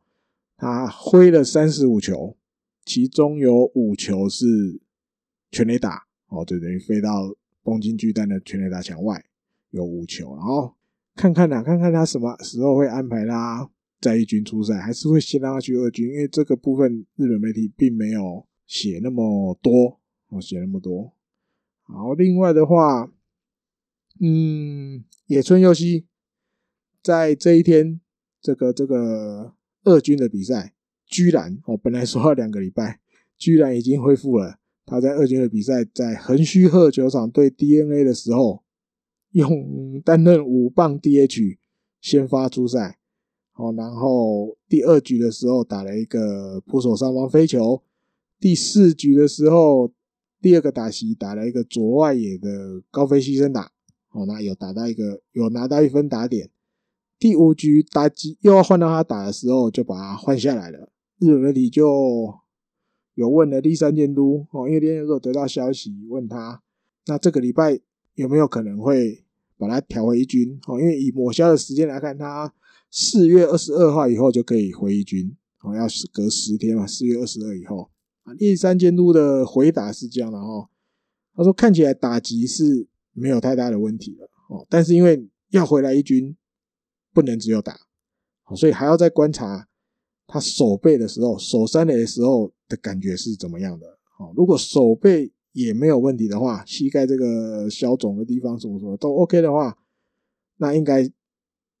他挥了三十五球，其中有五球是全垒打，哦，就等于飞到东京巨蛋的全垒打墙外，有五球。然后看看呐，看看他什么时候会安排他在一军出赛，还是会先让他去二军？因为这个部分日本媒体并没有写那么多，哦，写那么多。好，另外的话。嗯，野村佑希在这一天，这个这个二军的比赛，居然哦，本来说要两个礼拜，居然已经恢复了。他在二军的比赛，在横须贺球场对 DNA 的时候，用担任五棒 DH 先发出赛，哦，然后第二局的时候打了一个扑手上方飞球，第四局的时候第二个打席打了一个左外野的高飞牺牲打。哦，那有打到一个，有拿到一分打点。第五局打击又要换到他打的时候，就把他换下来了。日本媒体就有问了立山监督哦，因为那时候得到消息问他，那这个礼拜有没有可能会把它调回一军？哦，因为以抹消的时间来看，他四月二十二号以后就可以回一军，哦，要隔十天嘛，四月二十二以后。啊，栗山监督的回答是这样的哦，他说看起来打击是没有太大的问题了，哦，但是因为要回来一军，不能只有打，所以还要再观察他手背的时候，手三垒的时候的感觉是怎么样的。哦，如果手背也没有问题的话，膝盖这个消肿的地方什么什么都 OK 的话，那应该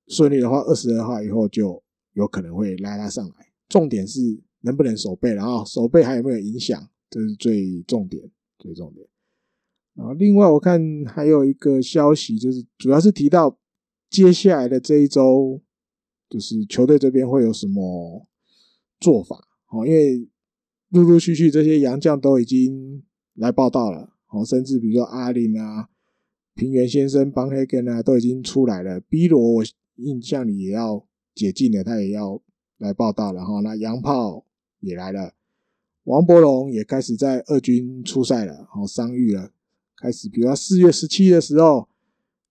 顺利的话，二十二号以后就有可能会拉他上来。重点是能不能手背，然后手背还有没有影响，这是最重点，最重点。然后另外我看还有一个消息，就是主要是提到接下来的这一周，就是球队这边会有什么做法。哦，因为陆陆续续这些洋将都已经来报到了，哦，甚至比如说阿林啊、平原先生、邦黑根啊都已经出来了。B 罗我印象里也要解禁了，他也要来报到了哈。那洋炮也来了，王柏融也开始在二军出赛了，好伤愈了，开始比如说四月十七的时候，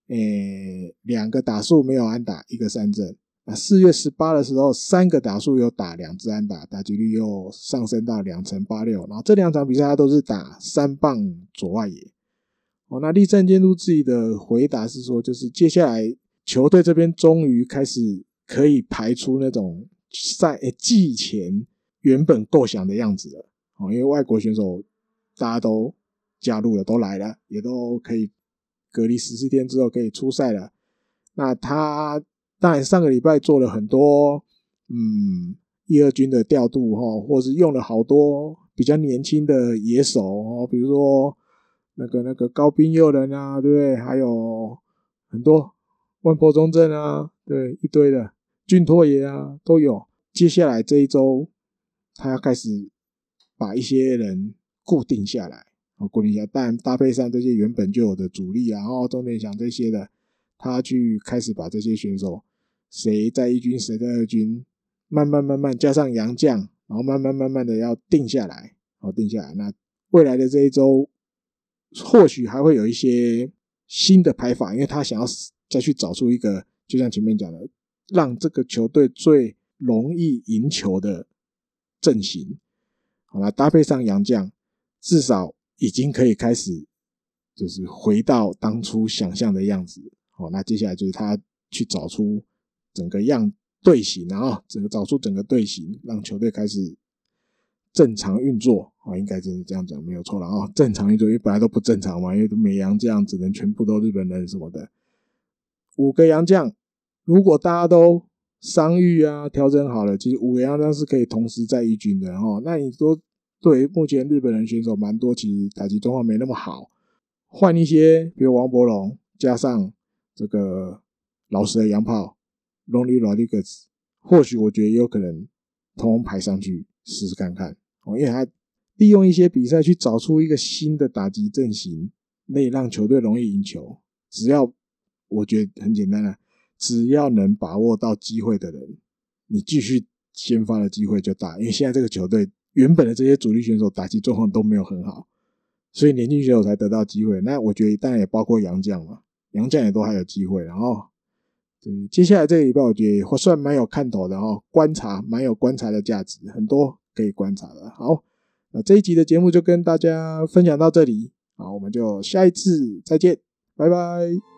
诶，两个打数没有安打，一个三振。啊，四月十八的时候，三个打数有打，两支安打，打击率又上升到两成八六。然后这两场比赛他都是打三棒左外野。哦，那立正监督自己的回答是说，就是接下来球队这边终于开始可以排出那种赛季前原本构想的样子了。哦，因为外国选手大家都加入了，都来了，也都可以隔离十四天之后可以出赛了。那他。当然，上个礼拜做了很多，嗯，一二军的调度哈，或是用了好多比较年轻的野手哦，比如说那个那个高滨祐人啊，对不对？还有很多万波中正啊，对，一堆的俊拓也啊都有。接下来这一周，他要开始把一些人固定下来，哦，固定下，但搭配上这些原本就有的主力啊，然后钟点祥这些的，他去开始把这些选手。谁在一军，谁在二军，慢慢慢慢加上杨将，然后慢慢慢慢的要定下来，好定下来。那未来的这一周，或许还会有一些新的排法，因为他想要再去找出一个，就像前面讲的，让这个球队最容易赢球的阵型。好了，搭配上杨将，至少已经可以开始，就是回到当初想象的样子。好，那接下来就是他去找出。整个样队形啊，整个找出整个队形，让球队开始正常运作啊，应该就是这样讲没有错了啊。正常运作，因为本来都不正常嘛，因为美洋这样只能全部都日本人什么的。五个洋将，如果大家都伤愈啊，调整好了，其实五个洋将是可以同时在一军的哈。那你说，对目前日本人选手蛮多，其实打击状况没那么好，换一些，比如王柏融，加上这个老实的洋炮。Ronnie Rodriguez，或许我觉得有可能通通排上去试试看看哦，因为他利用一些比赛去找出一个新的打击阵型，可以让球队容易赢球。只要我觉得很简单啊，只要能把握到机会的人，你继续先发的机会就大。因为现在这个球队原本的这些主力选手打击状况都没有很好，所以年轻选手才得到机会。那我觉得当然也包括杨将嘛，杨将也都还有机会，然后。对，接下来这个礼拜我觉得会算蛮有看头的哦，观察蛮有观察的价值，很多可以观察的。好，那这一集的节目就跟大家分享到这里，好，我们就下一次再见，拜拜。